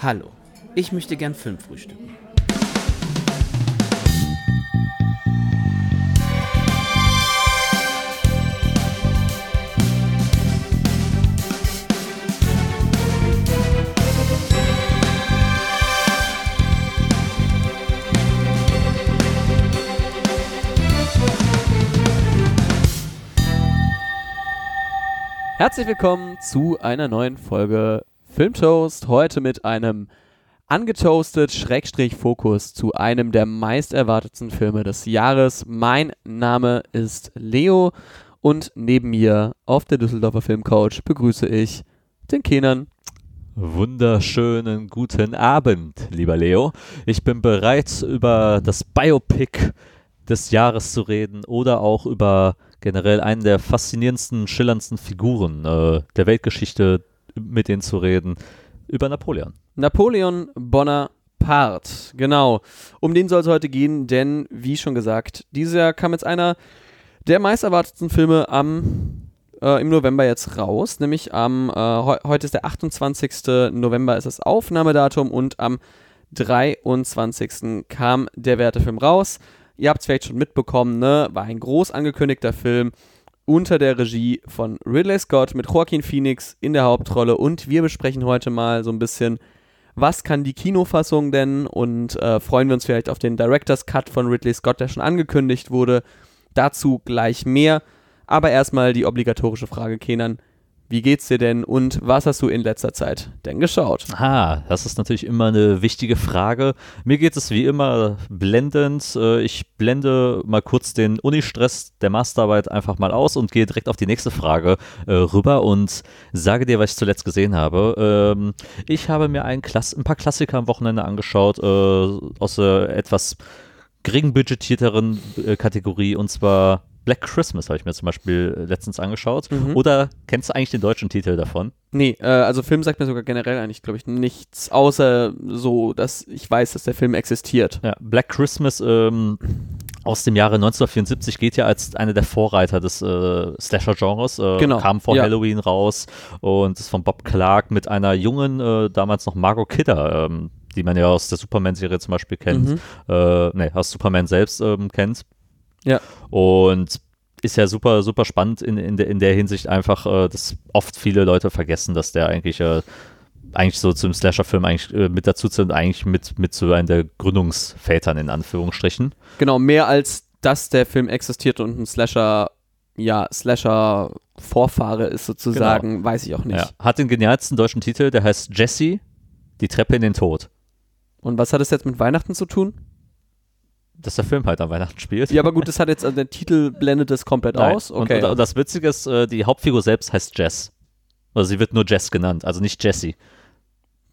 Hallo, ich möchte gern Film frühstücken. Herzlich willkommen zu einer neuen Folge Filmtoast. Heute mit einem angetoastet Schrägstrich Fokus zu einem der meist erwartetsten Filme des Jahres. Mein Name ist Leo und neben mir auf der Düsseldorfer Filmcouch begrüße ich den Kenan. Wunderschönen guten Abend, lieber Leo. Ich bin bereit, über das Biopic des Jahres zu reden oder auch über generell einen der faszinierendsten, schillerndsten Figuren äh, der Weltgeschichte mit denen zu reden, über Napoleon. Napoleon Bonaparte, genau. Um den soll es heute gehen, denn wie schon gesagt, dieses Jahr kam jetzt einer der meist erwartetsten Filme am äh, im November jetzt raus, nämlich am äh, he heute ist der 28. November ist das Aufnahmedatum und am 23. kam der Wertefilm raus. Ihr habt es vielleicht schon mitbekommen, ne? War ein groß angekündigter Film unter der Regie von Ridley Scott mit Joaquin Phoenix in der Hauptrolle. Und wir besprechen heute mal so ein bisschen, was kann die Kinofassung denn? Und äh, freuen wir uns vielleicht auf den Director's Cut von Ridley Scott, der schon angekündigt wurde. Dazu gleich mehr. Aber erstmal die obligatorische Frage, Kenan. Wie geht's dir denn und was hast du in letzter Zeit denn geschaut? Ah, das ist natürlich immer eine wichtige Frage. Mir geht es wie immer blendend. Äh, ich blende mal kurz den Unistress der Masterarbeit einfach mal aus und gehe direkt auf die nächste Frage äh, rüber und sage dir, was ich zuletzt gesehen habe. Ähm, ich habe mir ein, Klass ein paar Klassiker am Wochenende angeschaut äh, aus etwas gering budgetierteren Kategorie und zwar Black Christmas habe ich mir zum Beispiel äh, letztens angeschaut. Mhm. Oder kennst du eigentlich den deutschen Titel davon? Nee, äh, also Film sagt mir sogar generell eigentlich, glaube ich, nichts, außer so, dass ich weiß, dass der Film existiert. Ja, Black Christmas ähm, aus dem Jahre 1974 geht ja als einer der Vorreiter des äh, Slasher-Genres. Äh, genau. Kam vor ja. Halloween raus und ist von Bob Clark mit einer jungen, äh, damals noch Margot Kidder, ähm, die man ja aus der Superman-Serie zum Beispiel kennt, mhm. äh, nee, aus Superman selbst ähm, kennt. Ja. Und ist ja super, super spannend in, in, der, in der Hinsicht einfach, äh, dass oft viele Leute vergessen, dass der eigentlich, äh, eigentlich so zum Slasher-Film eigentlich äh, mit dazu sind, eigentlich mit, mit so einem der Gründungsvätern in Anführungsstrichen. Genau, mehr als dass der Film existiert und ein Slasher, ja, Slasher-Vorfahre ist sozusagen, genau. weiß ich auch nicht. Ja. Hat den genialsten deutschen Titel, der heißt Jesse, die Treppe in den Tod. Und was hat es jetzt mit Weihnachten zu tun? Dass der Film halt an Weihnachten spielt. Ja, aber gut, das hat jetzt, also der Titel blendet es komplett Nein. aus. Okay. Und, und, das Witzige ist, äh, die Hauptfigur selbst heißt Jess. Also sie wird nur Jess genannt, also nicht Jessie.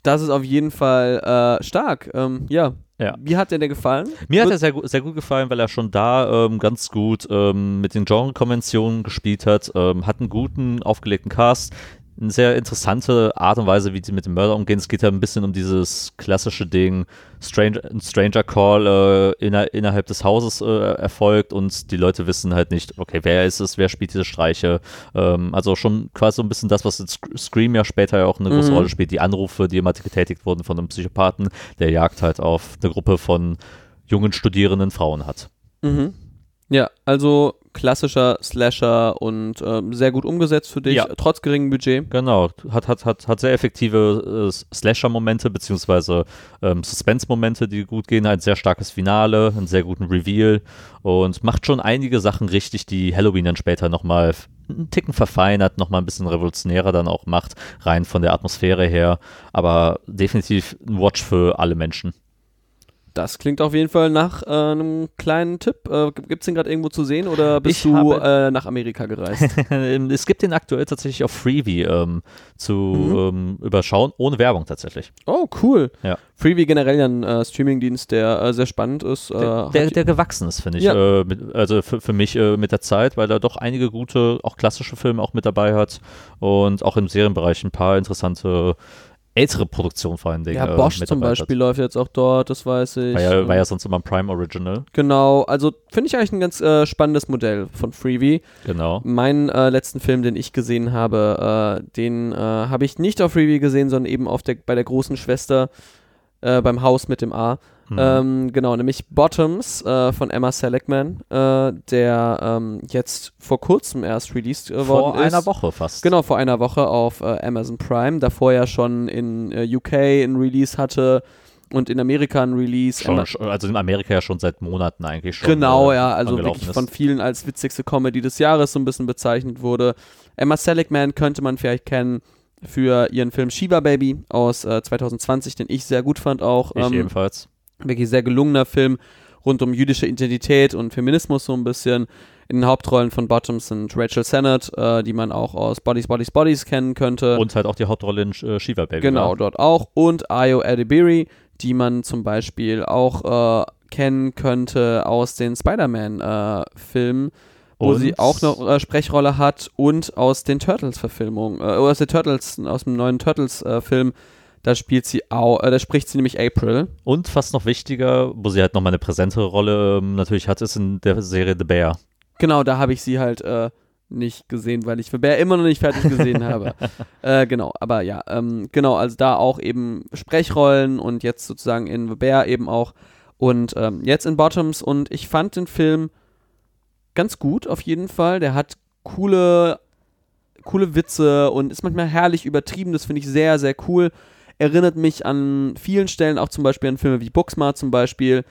Das ist auf jeden Fall äh, stark. Ähm, ja. ja. Wie hat dir der gefallen? Mir hat er sehr, sehr gut gefallen, weil er schon da ähm, ganz gut ähm, mit den Genre-Konventionen gespielt hat, ähm, hat einen guten, aufgelegten Cast eine sehr interessante Art und Weise, wie sie mit dem Mörder umgehen. Es geht ja ein bisschen um dieses klassische Ding, Stranger, Stranger Call äh, inner, innerhalb des Hauses äh, erfolgt und die Leute wissen halt nicht, okay, wer ist es, wer spielt diese Streiche. Ähm, also schon quasi so ein bisschen das, was in Scream ja später ja auch eine große mhm. Rolle spielt, die Anrufe, die immer getätigt wurden von einem Psychopathen, der Jagd halt auf eine Gruppe von jungen studierenden Frauen hat. Mhm. Ja, also klassischer Slasher und ähm, sehr gut umgesetzt für dich, ja. trotz geringem Budget. Genau, hat, hat, hat, hat sehr effektive äh, Slasher-Momente, beziehungsweise ähm, Suspense-Momente, die gut gehen, ein sehr starkes Finale, einen sehr guten Reveal und macht schon einige Sachen richtig, die Halloween dann später nochmal einen Ticken verfeinert, nochmal ein bisschen revolutionärer dann auch macht, rein von der Atmosphäre her, aber definitiv ein Watch für alle Menschen. Das klingt auf jeden Fall nach äh, einem kleinen Tipp. Äh, gibt es den gerade irgendwo zu sehen oder bist ich du äh, nach Amerika gereist? es gibt den aktuell tatsächlich auf Freebie ähm, zu mhm. ähm, überschauen, ohne Werbung tatsächlich. Oh, cool. Ja. Freebie generell ein äh, Streamingdienst, der äh, sehr spannend ist. Äh, der, der, der, gewachsen ist, finde ich. Ja. Mit, also für, für mich mit der Zeit, weil er doch einige gute, auch klassische Filme auch mit dabei hat und auch im Serienbereich ein paar interessante ältere Produktionen vor allen Dingen. Ja, äh, Bosch zum mitarbeitet. Beispiel läuft jetzt auch dort, das weiß ich. War ja, war ja sonst immer ein Prime Original. Genau, also finde ich eigentlich ein ganz äh, spannendes Modell von Freebie. Genau. Meinen äh, letzten Film, den ich gesehen habe, äh, den äh, habe ich nicht auf Freebie gesehen, sondern eben auf der, bei der großen Schwester äh, beim Haus mit dem A. Mhm. Ähm, genau, nämlich Bottoms äh, von Emma Seligman, äh, der ähm, jetzt vor kurzem erst released äh, Vor worden ist. einer Woche fast. Genau, vor einer Woche auf äh, Amazon Prime. Davor ja schon in äh, UK ein Release hatte und in Amerika ein Release. Schon, also in Amerika ja schon seit Monaten eigentlich schon. Genau, äh, ja, also wirklich ist. von vielen als witzigste Comedy des Jahres so ein bisschen bezeichnet wurde. Emma Seligman könnte man vielleicht kennen für ihren Film Shiva Baby aus äh, 2020, den ich sehr gut fand auch. Ich Ähm, ebenfalls. Wirklich sehr gelungener Film rund um jüdische Identität und Feminismus so ein bisschen. In den Hauptrollen von Bottoms sind Rachel Sennett, äh, die man auch aus Bodies, Bodies, Bodies kennen könnte. Und halt auch die Hauptrolle in äh, Shiva Baby. Genau, war. dort auch. Und Ayo Adibiri, die man zum Beispiel auch äh, kennen könnte aus den Spider-Man-Filmen, wo Und- sie auch noch äh, Sprechrolle hat und aus den Turtles-Verfilmungen, äh, aus den Turtles, aus dem neuen Turtles-Film. Da spielt sie auch, äh, da spricht sie nämlich April. Und fast noch wichtiger, wo sie halt nochmal eine präsentere Rolle ähm, natürlich hat, ist in der Serie The Bear. Genau, da habe ich sie halt äh, nicht gesehen, weil ich für Bär immer noch nicht fertig gesehen habe. Äh, genau, aber ja, ähm, genau, also da auch eben Sprechrollen und jetzt sozusagen in The Bear eben auch und ähm, jetzt in Bottoms und ich fand den Film ganz gut auf jeden Fall. Der hat coole, coole Witze und ist manchmal herrlich übertrieben, das finde ich sehr, sehr cool. Erinnert mich an vielen Stellen auch zum Beispiel an Filme wie Booksmart zum Beispiel.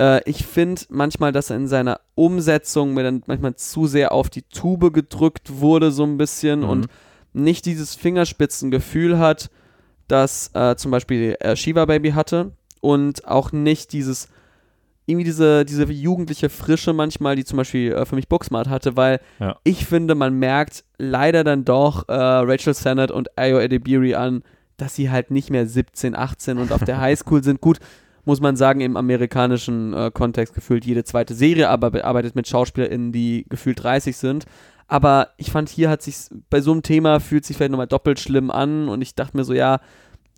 Äh, ich finde manchmal, dass er in seiner Umsetzung mir dann manchmal zu sehr auf die Tube gedrückt wurde, so ein bisschen Mhm. und nicht dieses Fingerspitzengefühl hat, das äh, zum Beispiel äh, Shiva Baby hatte und auch nicht dieses irgendwie diese, diese jugendliche Frische manchmal, die zum Beispiel äh, für mich Booksmart hatte, weil Ja. ich finde, man merkt leider dann doch äh, Rachel Sennett und Ayo Edebiri an, dass sie halt nicht mehr 17, 18 und auf der Highschool sind. Gut, muss man sagen, im amerikanischen äh, Kontext gefühlt jede zweite Serie, aber bearbeitet mit SchauspielerInnen, die gefühlt 30 sind. Aber ich fand, hier hat sich bei so einem Thema fühlt sich vielleicht nochmal doppelt schlimm an und ich dachte mir so, ja,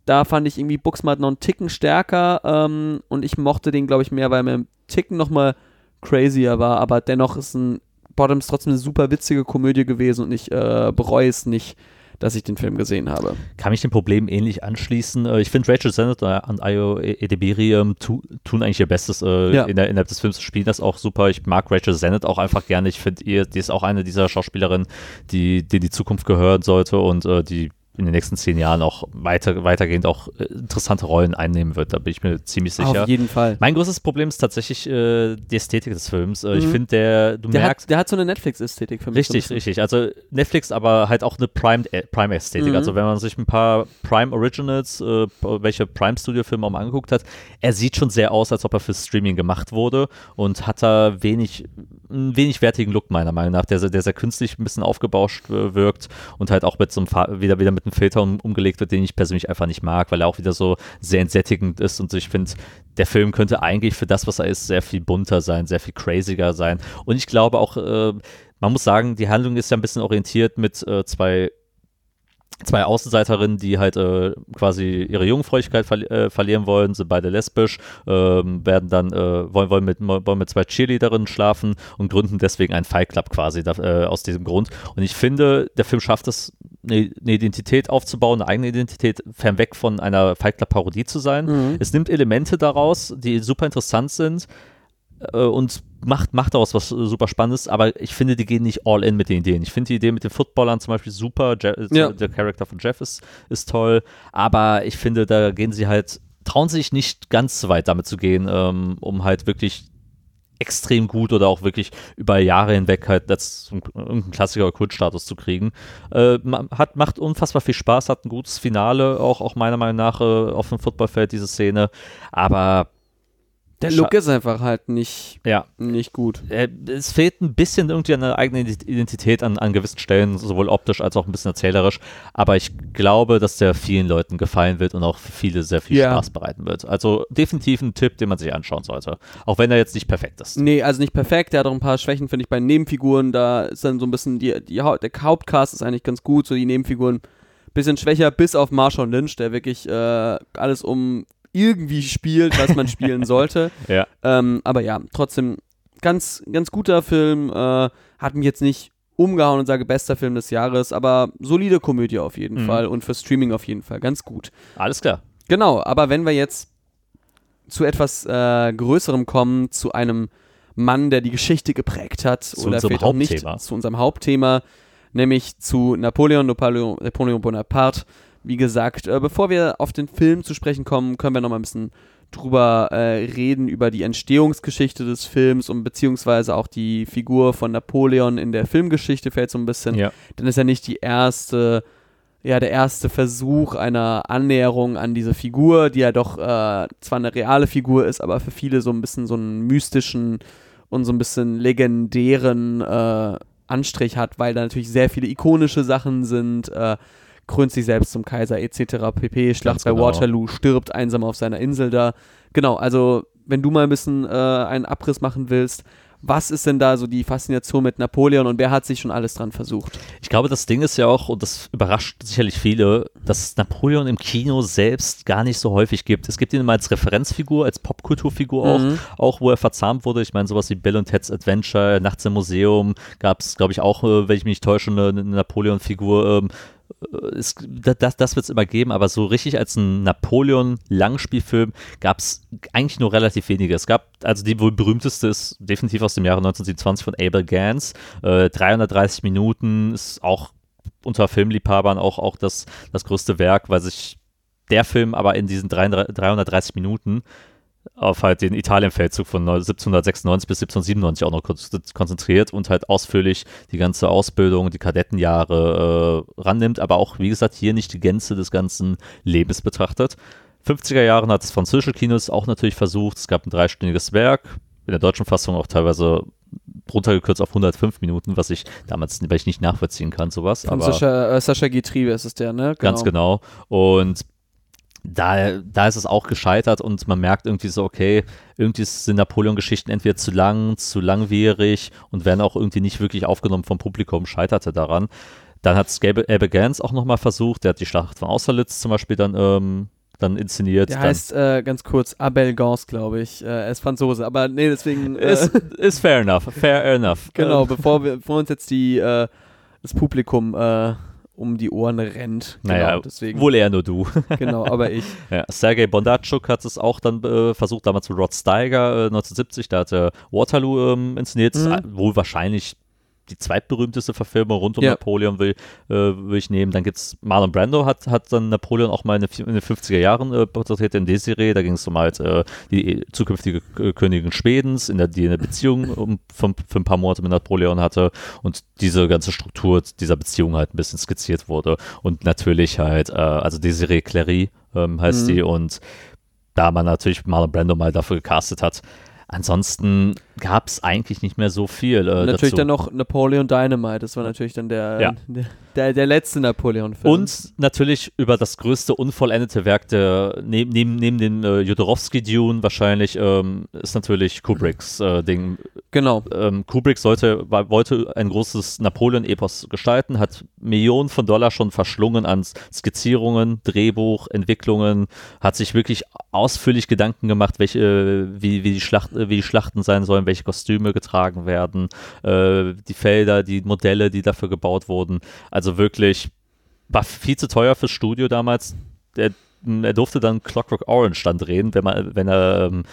da fand ich irgendwie Booksmart noch einen Ticken stärker ähm, und ich mochte den, glaube ich, mehr, weil er mir einen Ticken nochmal crazier war, aber dennoch ist ein Bottoms trotzdem eine super witzige Komödie gewesen und ich äh, bereue es nicht, dass ich den Film gesehen habe. Kann mich dem Problem ähnlich anschließen. Äh, Ich finde, Rachel Sennett und Ayo Edebiri ähm, tu, tun eigentlich ihr Bestes äh, Ja. in der, innerhalb des Films, spielen das auch super. Ich mag Rachel Sennett auch einfach gerne. Ich finde, ihr, die ist auch eine dieser Schauspielerinnen, die, die die Zukunft gehören sollte und äh, die in den nächsten zehn Jahren auch weiter, weitergehend auch äh, interessante Rollen einnehmen wird. Da bin ich mir ziemlich sicher. Auf jeden Fall. Mein größtes Problem ist tatsächlich äh, die Ästhetik des Films. Äh, Ich Mhm. finde, der, du Der merkst, hat, der hat so eine Netflix-Ästhetik für mich. Richtig, so richtig. Also Netflix, aber halt auch eine Prime- äh, Prime-Ästhetik. Mhm. also wenn man sich ein paar Prime Originals, äh, welche Prime-Studio-Filme auch mal angeguckt hat, er sieht schon sehr aus, als ob er für Streaming gemacht wurde und hat da wenig, einen wenig wertigen Look meiner Meinung nach, der, sehr- der sehr künstlich ein bisschen aufgebauscht wirkt und halt auch mit so einem wieder, wieder mit einem Filter um, umgelegt wird, den ich persönlich einfach nicht mag, weil er auch wieder so sehr entsättigend ist und ich finde, der Film könnte eigentlich für das, was er ist, sehr viel bunter sein, sehr viel craziger sein. Und ich glaube auch, äh, man muss sagen, die Handlung ist ja ein bisschen orientiert mit äh, zwei zwei Außenseiterinnen, die halt äh, quasi ihre Jungfräulichkeit verli äh, verlieren wollen, sind beide lesbisch, ähm, werden dann, äh, wollen, wollen, mit, wollen mit zwei Cheerleaderinnen schlafen und gründen deswegen einen Fight Club quasi da, äh, aus diesem Grund. Und ich finde, der Film schafft es, eine, eine Identität aufzubauen, eine eigene Identität, fernweg von einer Fight Club Parodie zu sein. Mhm. Es nimmt Elemente daraus, die super interessant sind äh, und macht, macht daraus was äh, super Spannendes, aber ich finde, die gehen nicht all in mit den Ideen. Ich finde die Idee mit den Footballern zum Beispiel super, Je Ja. der Charakter von Jeff ist, ist toll, aber ich finde, da gehen sie halt, trauen sich nicht ganz so weit damit zu gehen, ähm, um halt wirklich extrem gut oder auch wirklich über Jahre hinweg halt das irgendeinen Klassiker oder Kultstatus zu kriegen. Äh, hat, macht unfassbar viel Spaß, hat ein gutes Finale, auch, auch meiner Meinung nach äh, auf dem Footballfeld, diese Szene, aber Der Scha- Look ist einfach halt nicht, ja, nicht gut. äh, es fehlt ein bisschen irgendwie an einer eigenen Ident- Identität an, an gewissen Stellen, sowohl optisch als auch ein bisschen erzählerisch. Aber ich glaube, dass der vielen Leuten gefallen wird und auch für viele sehr viel Ja. Spaß bereiten wird. Also definitiv ein Tipp, den man sich anschauen sollte. Auch wenn er jetzt nicht perfekt ist. Nee, also nicht perfekt. Der hat auch ein paar Schwächen, finde ich, bei Nebenfiguren. Da ist dann so ein bisschen, die, die, der Hauptcast ist eigentlich ganz gut, so die Nebenfiguren bisschen schwächer, bis auf Marshall Lynch, der wirklich äh, alles um irgendwie spielt, was man spielen sollte. Ja. Ähm, aber ja, trotzdem ganz, ganz guter Film. Äh, hat mich jetzt nicht umgehauen und sage bester Film des Jahres, aber solide Komödie auf jeden Mhm. Fall und für Streaming auf jeden Fall ganz gut. Alles klar. Genau, aber wenn wir jetzt zu etwas äh, Größerem kommen, zu einem Mann, der die Geschichte geprägt hat, Zu oder vielleicht auch nicht zu unserem Hauptthema, nämlich zu Napoleon, Napoleon, Napoleon Bonaparte. Wie gesagt, äh, bevor wir auf den Film zu sprechen kommen, können wir noch mal ein bisschen drüber äh, reden, über die Entstehungsgeschichte des Films und beziehungsweise auch die Figur von Napoleon in der Filmgeschichte fällt so ein bisschen Ja. dann ist ja nicht die erste, ja, der erste Versuch einer Annäherung an diese Figur, die ja doch äh, zwar eine reale Figur ist, aber für viele so ein bisschen so einen mystischen und so ein bisschen legendären äh, Anstrich hat, weil da natürlich sehr viele ikonische Sachen sind, äh, krönt sich selbst zum Kaiser etc. pp. Schlacht Ganz bei genau. Waterloo, stirbt einsam auf seiner Insel da. Genau, also wenn du mal ein bisschen äh, einen Abriss machen willst, was ist denn da so die Faszination mit Napoleon und wer hat sich schon alles dran versucht? Ich glaube, das Ding ist ja auch, und das überrascht sicherlich viele, dass es Napoleon im Kino selbst gar nicht so häufig gibt. Es gibt ihn immer als Referenzfigur, als Popkulturfigur auch, Mhm. auch wo er verzahnt wurde. Ich meine, sowas wie Bill und Ted's Adventure, Nachts im Museum, gab es, glaube ich, auch, äh, wenn ich mich nicht täusche, eine, eine Napoleon-Figur. Ähm, äh, es, da- das das wird es immer geben, aber so richtig als ein Napoleon-Langspielfilm gab es eigentlich nur relativ wenige. Es gab, also die wohl berühmteste ist definitiv aus dem Jahre 1927 von Abel Gance. Äh, 330 Minuten ist auch unter Filmliebhabern auch, auch das, das größte Werk, weil sich der Film aber in diesen 300 330 Minuten auf halt den Italienfeldzug von 1796 bis 1797 auch noch kon- konzentriert und halt ausführlich die ganze Ausbildung, die Kadettenjahre äh, rannimmt, aber auch, wie gesagt, hier nicht die Gänze des ganzen Lebens betrachtet. 50er Jahren hat das französische Kino es auch natürlich versucht. Es gab ein dreistündiges Werk, in der deutschen Fassung auch teilweise runtergekürzt auf 105 Minuten, was ich damals, weil ich nicht nachvollziehen kann, sowas. Von aber Sascha, äh, Sascha Getriebe ist es der, ne? Ganz genau. Und da, da ist es auch gescheitert und man merkt irgendwie so, okay, irgendwie sind Napoleon-Geschichten entweder zu lang, zu langwierig und werden auch irgendwie nicht wirklich aufgenommen vom Publikum, scheiterte daran. Dann hat es Abel Gance auch nochmal versucht, der hat die Schlacht von Austerlitz zum Beispiel dann, ähm, dann inszeniert. Der dann, heißt äh, ganz kurz Abel Gance, glaube ich. Äh, er ist Franzose, aber nee, deswegen. Äh, ist, ist fair enough, fair enough. genau, Ähm, bevor, wir, bevor uns jetzt die, äh, das Publikum äh, um die Ohren rennt. Genau, naja, deswegen. wohl eher nur du. Genau, aber ich. Ja, Sergei Bondarchuk hat es auch dann äh, versucht, damals mit Rod Steiger äh, 1970, da hat er Waterloo ähm, inszeniert, Mhm. wohl wahrscheinlich die zweitberühmteste Verfilmung rund um Ja. Napoleon will, äh, will ich nehmen. Dann gibt es Marlon Brando, hat, hat dann Napoleon auch mal in, den- in den 50er Jahren äh, porträtiert in Desiree. Da ging es um halt äh, die zukünftige äh, Königin Schwedens, in der, die eine Beziehung um, von, für ein paar Monate mit Napoleon hatte und diese ganze Struktur dieser Beziehung halt ein bisschen skizziert wurde. Und natürlich halt, äh, also Desiree Clary ähm, heißt Mhm. die und da man natürlich Marlon Brando mal dafür gecastet hat. Ansonsten gab es eigentlich nicht mehr so viel. Äh, natürlich dazu. dann noch Napoleon Dynamite. Das war natürlich dann der, Ja. der, der, der letzte Napoleon-Film. Und natürlich über das größte unvollendete Werk der, neben, neben, neben dem äh, Jodorowsky-Dune wahrscheinlich, ähm, ist natürlich Kubricks äh, Ding. Genau. Ähm, Kubrick sollte, war, wollte ein großes Napoleon-Epos gestalten, hat Millionen von Dollar schon verschlungen an Skizzierungen, Drehbuch, Entwicklungen, hat sich wirklich ausführlich Gedanken gemacht, welche, wie, wie, die Schlacht, wie die Schlachten sein sollen, welche Kostüme getragen werden, äh, die Felder, die Modelle, die dafür gebaut wurden. Also wirklich, war viel zu teuer fürs Studio damals. Der, er durfte dann Clockwork Orange dann drehen, wenn, man, wenn er ähm,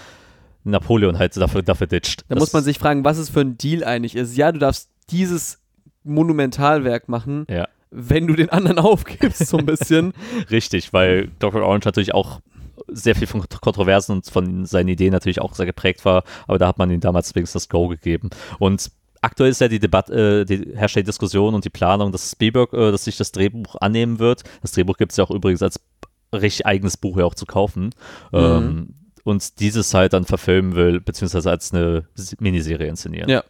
Napoleon halt dafür, dafür ditcht. Da Das- muss man sich fragen, was es für ein Deal eigentlich ist. Ja, du darfst dieses Monumentalwerk machen, Ja. wenn du den anderen aufgibst, so ein bisschen. Richtig, weil Dr. Orange natürlich auch sehr viel von Kontroversen und von seinen Ideen natürlich auch sehr geprägt war, aber da hat man ihm damals wenigstens das Go gegeben. Und aktuell ist ja die Debatte, äh, die herrscht die Diskussion und die Planung, dass Spielberg, äh, dass sich das Drehbuch annehmen wird. Das Drehbuch gibt es ja auch übrigens als richtig eigenes Buch ja auch zu kaufen. Ähm, und dieses halt dann verfilmen will, beziehungsweise als eine Miniserie inszenieren. Ja.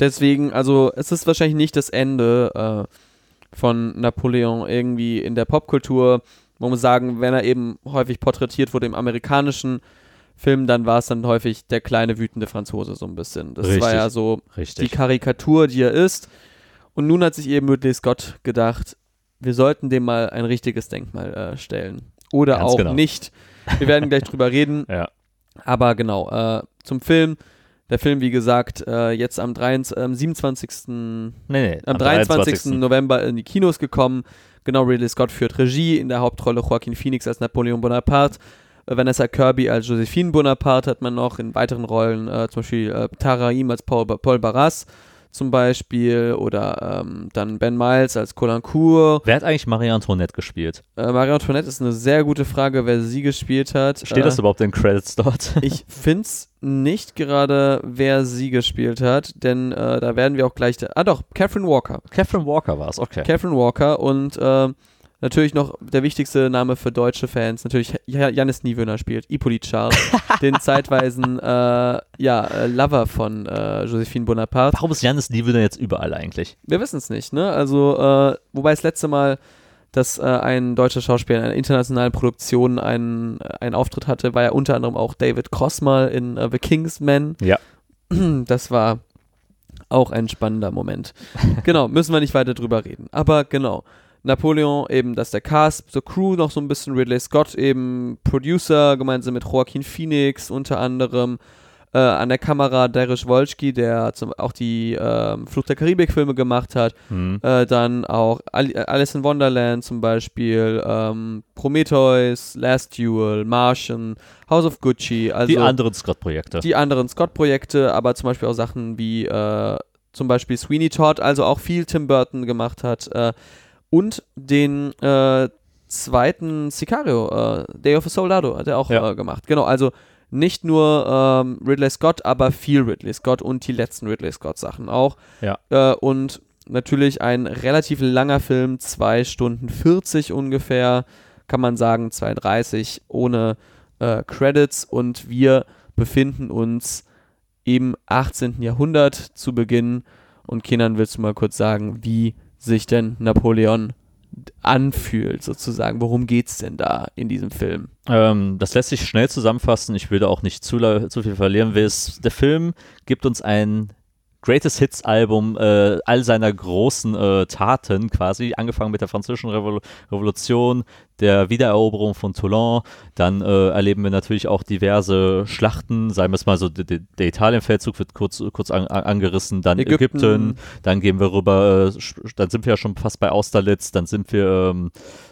Deswegen, also es ist wahrscheinlich nicht das Ende äh, von Napoleon irgendwie in der Popkultur. Man muss sagen, wenn er eben häufig porträtiert wurde im amerikanischen Film, dann war es dann häufig der kleine wütende Franzose so ein bisschen. Das war Richtig. ja so die Richtig. Karikatur, die er ist. Und nun hat sich eben Ridley Scott gedacht, wir sollten dem mal ein richtiges Denkmal äh, stellen. Oder Ganz auch genau. nicht. Wir werden gleich drüber reden. Ja. Aber genau, äh, zum Film. Der Film, wie gesagt, äh, jetzt am, 23, am 27. Nee, nee, am 23. November in die Kinos gekommen. Genau, Ridley Scott führt Regie, in der Hauptrolle Joaquin Phoenix als Napoleon Bonaparte, äh, Vanessa Kirby als Josephine Bonaparte hat man noch, in weiteren Rollen äh, zum Beispiel äh, Tara Im als Paul, Paul Barras zum Beispiel oder ähm, dann Ben Miles als Colincourt. Wer hat eigentlich Marie Antoinette gespielt? Äh, Marie Antoinette ist eine sehr gute Frage, wer sie gespielt hat. Steht äh, das überhaupt in den Credits dort? Ich finde es nicht gerade, wer sie gespielt hat, denn äh, da werden wir auch gleich. ah, doch, Catherine Walker. Catherine Walker war es, okay. Catherine Walker und äh, natürlich noch der wichtigste Name für deutsche Fans, natürlich Ja- Janis Niewöhner spielt, Hippolyte Charles, den zeitweisen äh, ja, äh, Lover von äh, Josephine Bonaparte. Warum ist Janis Niewöhner jetzt überall eigentlich? Wir wissen es nicht, ne? Also, äh, wobei das letzte Mal, dass äh, ein deutscher Schauspieler in einer internationalen Produktion einen, einen Auftritt hatte, war ja unter anderem auch David Cross mal in äh, The Kingsman. Ja. Das war auch ein spannender Moment. genau, müssen wir nicht weiter drüber reden. Aber genau. Napoleon eben, dass der Cast, so Crew noch so ein bisschen, Ridley Scott eben Producer, gemeinsam mit Joaquin Phoenix unter anderem, äh, an der Kamera Darius Wolski, der zum, auch die ähm, Flucht der Karibik-Filme gemacht hat, Hm. äh, dann auch Ali äh, Alice in Wonderland zum Beispiel, ähm, Prometheus, Last Duel, Martian, House of Gucci, also die anderen Scott-Projekte. die anderen Scott-Projekte, aber zum Beispiel auch Sachen wie äh, zum Beispiel Sweeney Todd, also auch viel Tim Burton gemacht hat äh, und den äh, zweiten Sicario, äh, Day of a Soldado, hat er auch Ja. äh, gemacht. Genau, also nicht nur ähm, Ridley Scott, aber viel Ridley Scott und die letzten Ridley Scott Sachen auch. Ja. Äh, und natürlich ein relativ langer Film, 2 Stunden 40 ungefähr, kann man sagen, 2,30 ohne äh, Credits und wir befinden uns im 18. Jahrhundert zu Beginn. Und Kenan, willst du mal kurz sagen, wie sich denn Napoleon anfühlt, sozusagen? Worum geht's denn da in diesem Film? Ähm, das lässt sich schnell zusammenfassen. Ich will da auch nicht zu, zu viel verlieren. Es- Der Film gibt uns ein Greatest Hits Album äh, all seiner großen äh, Taten quasi, angefangen mit der Französischen Revol Revolution, der Wiedereroberung von Toulon. Dann äh, erleben wir natürlich auch diverse Schlachten, sagen wir es mal so, der, der Italienfeldzug wird kurz, kurz an, an, angerissen, dann Ägypten. Ägypten, dann gehen wir rüber, äh, dann sind wir ja schon fast bei Austerlitz, dann sind wir ähm,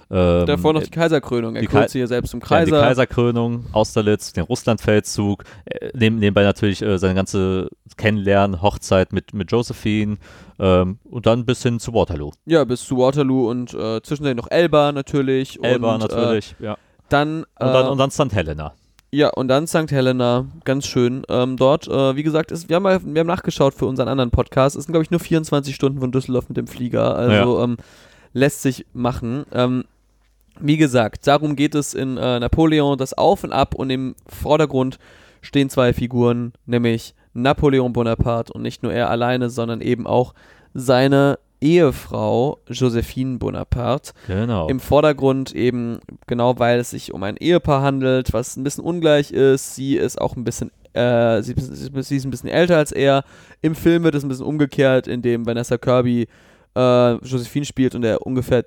ähm, Davor noch die Kaiserkrönung. Er die sich hier selbst zum ja, Kaiser. die Kaiserkrönung, Austerlitz, den Russlandfeldzug, äh, neben, nebenbei natürlich äh, seine ganze Kennenlernen, Hochzeit mit, mit Josephine ähm, und dann bis hin zu Waterloo. Ja, bis zu Waterloo und äh, zwischendurch noch Elba natürlich. Elba und, natürlich, ja. Äh, dann, Und dann, äh, und dann St. Helena. Ja, und dann St. Helena, ganz schön. Ähm, dort, äh, wie gesagt, ist, wir, haben mal, wir haben nachgeschaut für unseren anderen Podcast. Es sind, glaube ich, nur 24 Stunden von Düsseldorf mit dem Flieger. Also ähm, lässt sich machen. Ähm, wie gesagt, darum geht es in äh, Napoleon, das Auf und Ab und im Vordergrund stehen zwei Figuren, nämlich Napoleon Bonaparte und nicht nur er alleine, sondern eben auch seine Ehefrau Josephine Bonaparte. Genau. Im Vordergrund eben genau, weil es sich um ein Ehepaar handelt, was ein bisschen ungleich ist. Sie ist auch ein bisschen, äh, sie, sie ist ein bisschen älter als er. Im Film wird es ein bisschen umgekehrt, indem Vanessa Kirby äh, Josephine spielt und der ungefähr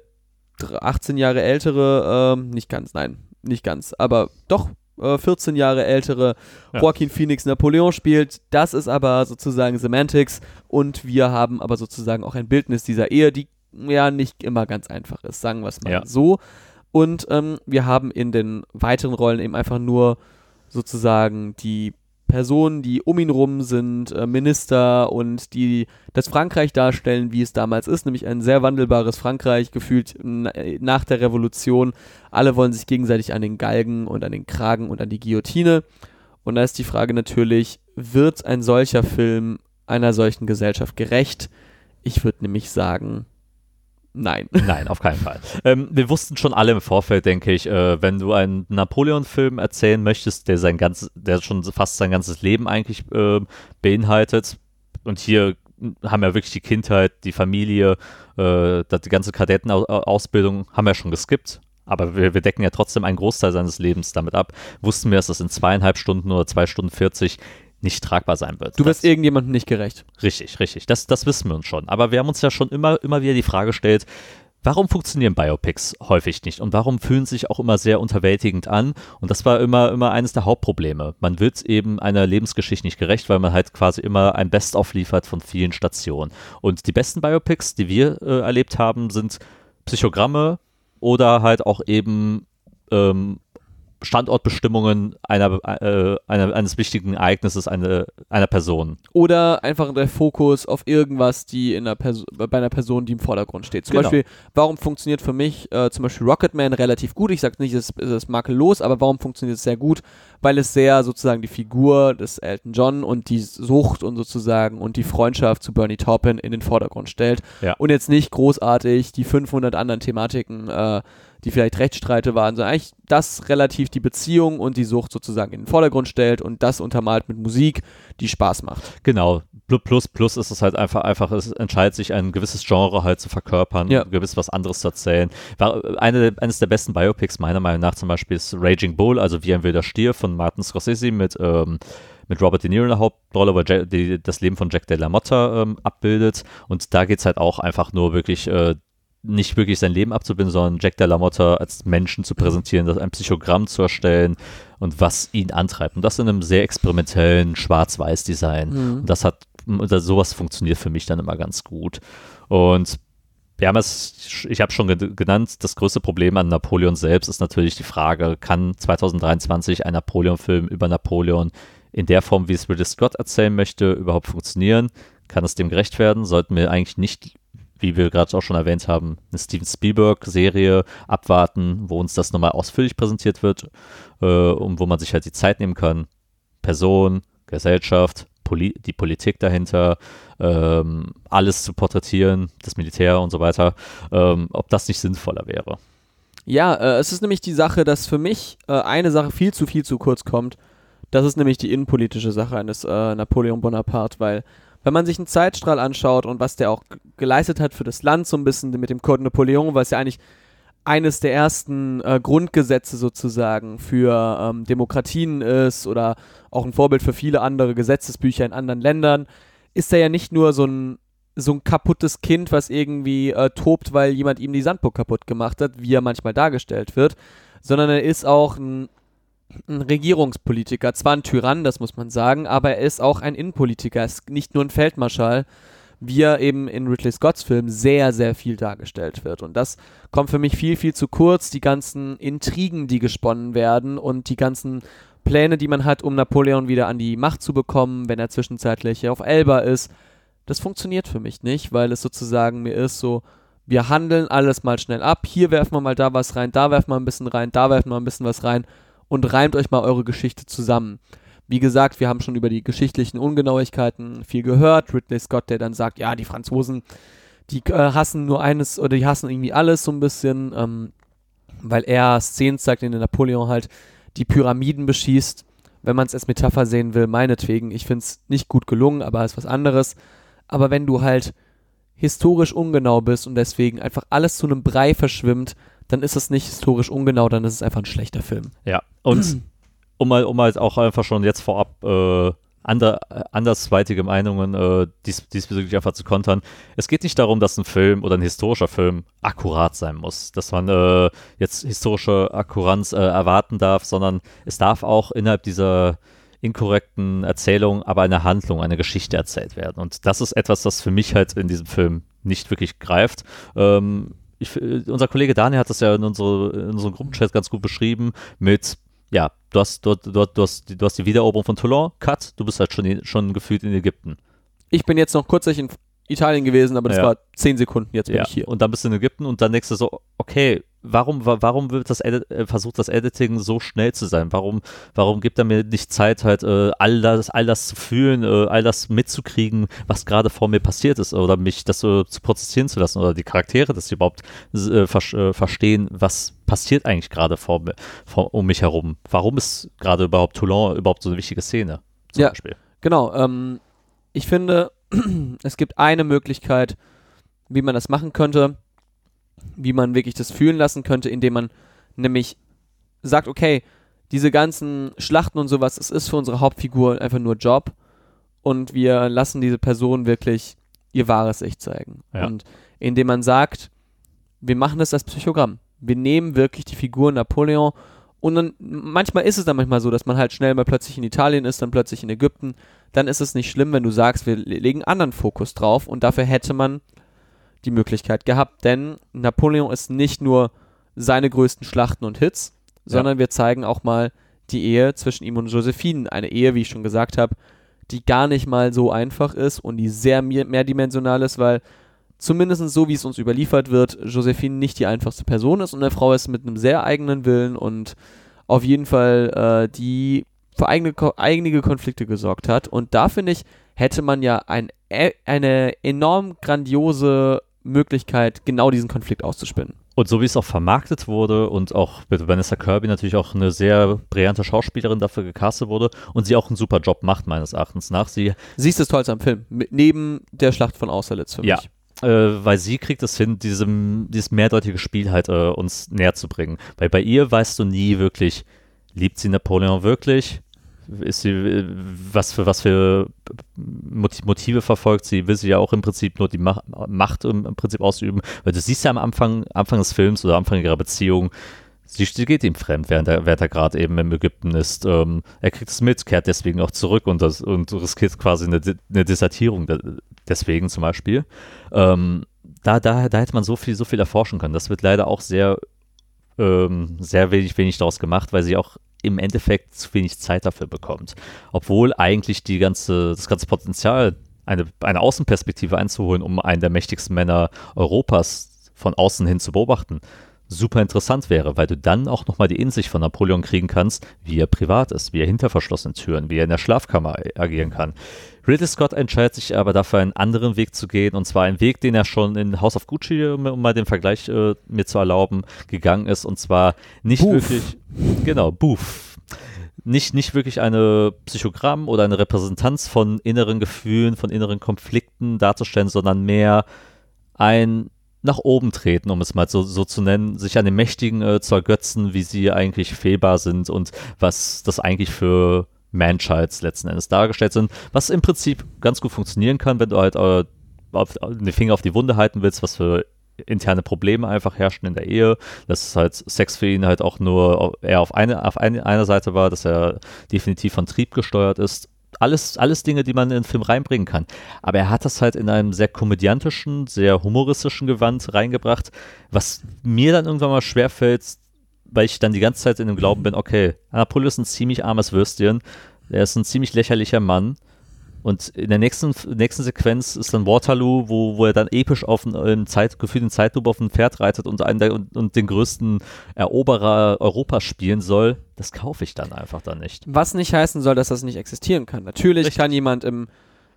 dr- 18 Jahre ältere, ähm, nicht ganz, nein, nicht ganz, aber doch äh, 14 Jahre ältere Ja. Joaquin Phoenix Napoleon spielt. Das ist aber sozusagen Semantics und wir haben aber sozusagen auch ein Bildnis dieser Ehe, die ja nicht immer ganz einfach ist, sagen wir es mal Ja. so. Und ähm, wir haben in den weiteren Rollen eben einfach nur sozusagen die Personen, die um ihn rum sind, äh, Minister und die das Frankreich darstellen, wie es damals ist, nämlich ein sehr wandelbares Frankreich, gefühlt äh, nach der Revolution. Alle wollen sich gegenseitig an den Galgen und an den Kragen und an die Guillotine. Und da ist die Frage natürlich, wird ein solcher Film einer solchen Gesellschaft gerecht? Ich würde nämlich sagen, nein. Nein, auf keinen Fall. Ähm, wir wussten schon alle im Vorfeld, denke ich, äh, wenn du einen Napoleon-Film erzählen möchtest, der sein ganzes, der schon fast sein ganzes Leben eigentlich äh, beinhaltet, und hier haben wir wirklich die Kindheit, die Familie, äh, die ganze Kadettenausbildung haben wir schon geskippt. Aber wir, wir decken ja trotzdem einen Großteil seines Lebens damit ab. Wussten wir, dass das in zweieinhalb Stunden oder zwei Stunden 40 nicht tragbar sein wird. Du wirst Das- irgendjemandem nicht gerecht. Richtig, richtig. Das, das wissen wir uns schon. Aber wir haben uns ja schon immer, immer wieder die Frage gestellt, warum funktionieren Biopics häufig nicht und warum fühlen sie sich auch immer sehr unterwältigend an? Und das war immer, immer eines der Hauptprobleme. Man wird eben einer Lebensgeschichte nicht gerecht, weil man halt quasi immer ein Best-of liefert von vielen Stationen. Und die besten Biopics, die wir äh, erlebt haben, sind Psychogramme oder halt auch eben ähm, Standortbestimmungen einer, äh, einer, eines wichtigen Ereignisses eine, einer Person. Oder einfach der Fokus auf irgendwas, die in einer Perso bei einer Person, die im Vordergrund steht. Zum Genau. Beispiel, warum funktioniert für mich äh, zum Beispiel Rocketman relativ gut? Ich sage nicht, es ist, es ist makellos, aber warum funktioniert es sehr gut? Weil es sehr sozusagen die Figur des Elton John und die Sucht und sozusagen und die Freundschaft zu Bernie Taupin in den Vordergrund stellt. Ja. Und jetzt nicht großartig die 500 anderen Thematiken äh, die vielleicht Rechtsstreite waren, sondern eigentlich das relativ die Beziehung und die Sucht sozusagen in den Vordergrund stellt und das untermalt mit Musik, die Spaß macht. Genau. Pl- Plus, plus ist es halt einfach, einfach, es entscheidet sich, ein gewisses Genre halt zu verkörpern, Ja. gewiss was anderes zu erzählen. War eine, eines der besten Biopics meiner Meinung nach zum Beispiel ist Raging Bull, also Wie ein wilder Stier von Martin Scorsese mit, ähm, mit Robert De Niro in der Hauptrolle, wo Jack, die, das Leben von Jack de la Motta ähm, abbildet. Und da geht es halt auch einfach nur wirklich äh, nicht wirklich sein Leben abzubilden, sondern Jack de la Motta als Menschen zu präsentieren, das ein Psychogramm zu erstellen und was ihn antreibt. Und das in einem sehr experimentellen Schwarz-Weiß-Design. Mhm. Und das hat, das, sowas funktioniert für mich dann immer ganz gut. Und wir haben es, ich habe schon ge genannt, das größte Problem an Napoleon selbst ist natürlich die Frage, kann 2023 ein Napoleon-Film über Napoleon in der Form, wie es Ridley Scott erzählen möchte, überhaupt funktionieren? Kann es dem gerecht werden? Sollten wir eigentlich nicht, wie wir gerade auch schon erwähnt haben, eine Steven Spielberg-Serie abwarten, wo uns das nochmal ausführlich präsentiert wird äh, und wo man sich halt die Zeit nehmen kann, Person, Gesellschaft, Poli die Politik dahinter, ähm, alles zu porträtieren, das Militär und so weiter, ähm, ob das nicht sinnvoller wäre. Ja, äh, es ist nämlich die Sache, dass für mich äh, eine Sache viel zu viel zu kurz kommt. Das ist nämlich die innenpolitische Sache eines äh, Napoleon Bonaparte, weil wenn man sich einen Zeitstrahl anschaut und was der auch geleistet hat für das Land, so ein bisschen mit dem Code Napoleon, was ja eigentlich eines der ersten äh, Grundgesetze sozusagen für ähm, Demokratien ist oder auch ein Vorbild für viele andere Gesetzesbücher in anderen Ländern, ist er ja nicht nur so ein so ein kaputtes Kind, was irgendwie äh, tobt, weil jemand ihm die Sandburg kaputt gemacht hat, wie er manchmal dargestellt wird, sondern er ist auch ein, ein Regierungspolitiker. Zwar ein Tyrann, das muss man sagen, aber er ist auch ein Innenpolitiker. Er ist nicht nur ein Feldmarschall, wie er eben in Ridley Scotts Film sehr, sehr viel dargestellt wird. Und das kommt für mich viel, viel zu kurz. Die ganzen Intrigen, die gesponnen werden und die ganzen Pläne, die man hat, um Napoleon wieder an die Macht zu bekommen, wenn er zwischenzeitlich auf Elba ist, das funktioniert für mich nicht, weil es sozusagen mir ist so, wir handeln alles mal schnell ab, hier werfen wir mal da was rein, da werfen wir ein bisschen rein, da werfen wir ein bisschen was rein und reimt euch mal eure Geschichte zusammen. Wie gesagt, wir haben schon über die geschichtlichen Ungenauigkeiten viel gehört. Ridley Scott, der dann sagt, ja, die Franzosen, die äh, hassen nur eines oder die hassen irgendwie alles so ein bisschen, ähm, weil er Szenen zeigt, in denen Napoleon halt die Pyramiden beschießt. Wenn man es als Metapher sehen will, meinetwegen. Ich finde es nicht gut gelungen, aber ist was anderes. Aber wenn du halt historisch ungenau bist und deswegen einfach alles zu einem Brei verschwimmt, dann ist es nicht historisch ungenau, dann ist es einfach ein schlechter Film. Ja, und um mal, um halt auch einfach schon jetzt vorab äh, ander, äh, andersweitige Meinungen äh, dies, diesbezüglich einfach zu kontern. Es geht nicht darum, dass ein Film oder ein historischer Film akkurat sein muss, dass man äh, jetzt historische Akkuranz äh, erwarten darf, sondern es darf auch innerhalb dieser inkorrekten Erzählung aber eine Handlung, eine Geschichte erzählt werden. Und das ist etwas, das für mich halt in diesem Film nicht wirklich greift. Ähm, ich, äh, unser Kollege Daniel hat das ja in, unsere, in unserem Gruppenchat ganz gut beschrieben mit, ja, du hast, du, du, du, hast, du hast die Wiedereroberung von Toulon, Cut, du bist halt schon, schon gefühlt in Ägypten. Ich bin jetzt noch kurzzeitig in Italien gewesen, aber das Ja. war zehn Sekunden, jetzt bin Ja, ich hier. und dann bist du in Ägypten und dann denkst du so, okay, warum, wa- warum wird das Edit, äh, versucht das Editing so schnell zu sein? Warum, warum gibt er mir nicht Zeit, halt äh, all, das, all das zu fühlen, äh, all das mitzukriegen, was gerade vor mir passiert ist oder mich das so zu prozessieren zu lassen oder die Charaktere, dass sie überhaupt äh, ver äh, verstehen, was passiert eigentlich gerade vor, mir- vor, um mich herum? Warum ist gerade überhaupt Toulon überhaupt so eine wichtige Szene? Zum Ja. Beispiel. Genau, ähm, ich finde, es gibt eine Möglichkeit, wie man das machen könnte, wie man wirklich das fühlen lassen könnte, indem man nämlich sagt, okay, diese ganzen Schlachten und sowas, es ist für unsere Hauptfigur einfach nur Job und wir lassen diese Person wirklich ihr wahres Ich zeigen. Ja. Und indem man sagt, wir machen das als Psychogramm. Wir nehmen wirklich die Figur Napoleon und dann, manchmal ist es dann manchmal so, dass man halt schnell mal plötzlich in Italien ist, dann plötzlich in Ägypten. Dann ist es nicht schlimm, wenn du sagst, wir legen anderen Fokus drauf und dafür hätte man die Möglichkeit gehabt, denn Napoleon ist nicht nur seine größten Schlachten und Hits, sondern wir zeigen auch mal die Ehe zwischen ihm und Josephine. Eine Ehe, wie ich schon gesagt habe, die gar nicht mal so einfach ist und die sehr mehr- mehrdimensional ist, weil zumindest so, wie es uns überliefert wird, Josephine nicht die einfachste Person ist und eine Frau ist mit einem sehr eigenen Willen und auf jeden Fall äh, die für eigene, einige Konflikte gesorgt hat. Und da finde ich, hätte man ja ein, e- eine enorm grandiose Möglichkeit, genau diesen Konflikt auszuspinnen. Und so wie es auch vermarktet wurde und auch mit Vanessa Kirby natürlich auch eine sehr brillante Schauspielerin dafür gecastet wurde und sie auch einen super Job macht, meines Erachtens nach. Sie, Sie ist das Tollste am Film, mit, neben der Schlacht von Austerlitz für Ja. mich. äh, weil sie kriegt es hin, diesem, dieses mehrdeutige Spiel halt äh, uns näher zu bringen. Weil bei ihr weißt du nie wirklich, liebt sie Napoleon wirklich? Ist sie, äh, was für, was für Moti- Motive verfolgt sie? Will sie ja auch im Prinzip nur die Mach Macht im, Prinzip ausüben? Weil du siehst ja am Anfang, Anfang des Films oder Anfang ihrer Beziehung, sie, sie geht ihm fremd, während er, während er gerade eben im Ägypten ist. Ähm, er kriegt es mit, kehrt deswegen auch zurück und, das, und riskiert quasi eine, eine Desertierung de- deswegen zum Beispiel. Ähm, da, da, da hätte man so viel, so viel erforschen können. Das wird leider auch sehr, ähm, sehr wenig, wenig daraus gemacht, weil sie auch im Endeffekt zu wenig Zeit dafür bekommt. Obwohl eigentlich die ganze, das ganze Potenzial, eine, eine Außenperspektive einzuholen, um einen der mächtigsten Männer Europas von außen hin zu beobachten, super interessant wäre, weil du dann auch nochmal die Insicht von Napoleon kriegen kannst, wie er privat ist, wie er hinter verschlossenen Türen, wie er in der Schlafkammer agieren kann. Ridley Scott entscheidet sich aber dafür, einen anderen Weg zu gehen, und zwar einen Weg, den er schon in House of Gucci, um, mal den Vergleich äh, mir zu erlauben, gegangen ist, und zwar nicht Boof. wirklich, genau, Boof. Nicht, nicht wirklich eine Psychogramm oder eine Repräsentanz von inneren Gefühlen, von inneren Konflikten darzustellen, sondern mehr ein nach oben treten, um es mal so, so zu nennen, sich an den Mächtigen äh, zu ergötzen, wie sie eigentlich fehlbar sind und was das eigentlich für Manchilds letzten Endes dargestellt sind, was im Prinzip ganz gut funktionieren kann, wenn du halt äh, auf, den Finger auf die Wunde halten willst, was für interne Probleme einfach herrschen in der Ehe, dass halt Sex für ihn halt auch nur eher auf eine auf eine, einer Seite war, dass er definitiv von Trieb gesteuert ist. Alles, alles Dinge, die man in den Film reinbringen kann. Aber er hat das halt in einem sehr komödiantischen, sehr humoristischen Gewand reingebracht, was mir dann irgendwann mal schwerfällt, weil ich dann die ganze Zeit in dem Glauben bin, okay, Napoleon ist ein ziemlich armes Würstchen, er ist ein ziemlich lächerlicher Mann. Und in der nächsten, nächsten Sequenz ist dann Waterloo, wo, wo er dann episch auf ein, in Zeit, gefühlt in Zeitlupe auf ein Pferd reitet und, einen der, und, und den größten Eroberer Europas spielen soll. Das kaufe ich dann einfach dann nicht. Was nicht heißen soll, dass das nicht existieren kann. Natürlich Richtig. kann jemand im,